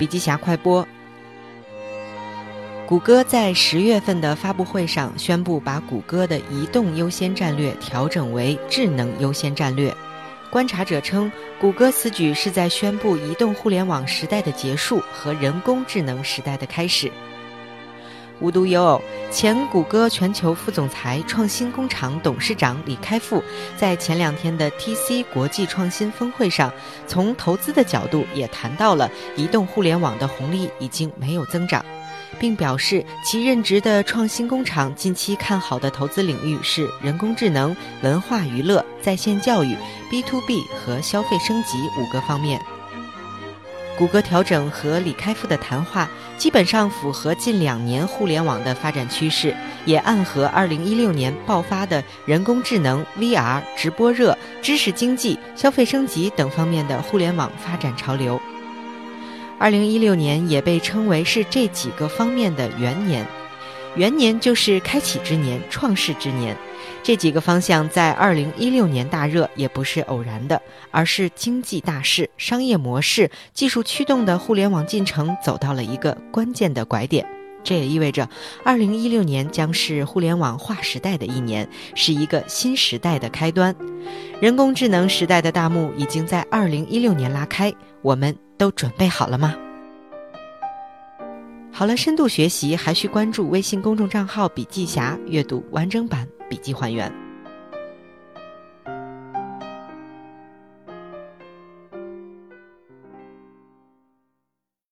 笔记侠快播。谷歌在十月份的发布会上宣布，把谷歌的移动优先战略调整为智能优先战略。观察者称，谷歌此举是在宣布移动互联网时代的结束和人工智能时代的开始。无独有偶，前谷歌全球副总裁、创新工厂董事长李开复在前两天的 TC 国际创新峰会上，从投资的角度也谈到了移动互联网的红利已经没有增长。并表示，其任职的创新工厂近期看好的投资领域是人工智能、文化娱乐、在线教育、B to B 和消费升级五个方面。谷歌调整和李开复的谈话基本上符合近两年互联网的发展趋势，也暗合2016年爆发的人工智能、VR、直播热、知识经济、消费升级等方面的互联网发展潮流。2016年也被称为是这几个方面的元年，元年就是开启之年、创世之年。这几个方向在二零一六年大热也不是偶然的，而是经济大势、商业模式、技术驱动的互联网进程走到了一个关键的拐点。这也意味着，二零一六年将是互联网划时代的一年，是一个新时代的开端。人工智能时代的大幕已经在二零一六年拉开，我们。都准备好了吗？好了，深度学习还需关注微信公众账号“笔记侠”，阅读完整版笔记还原。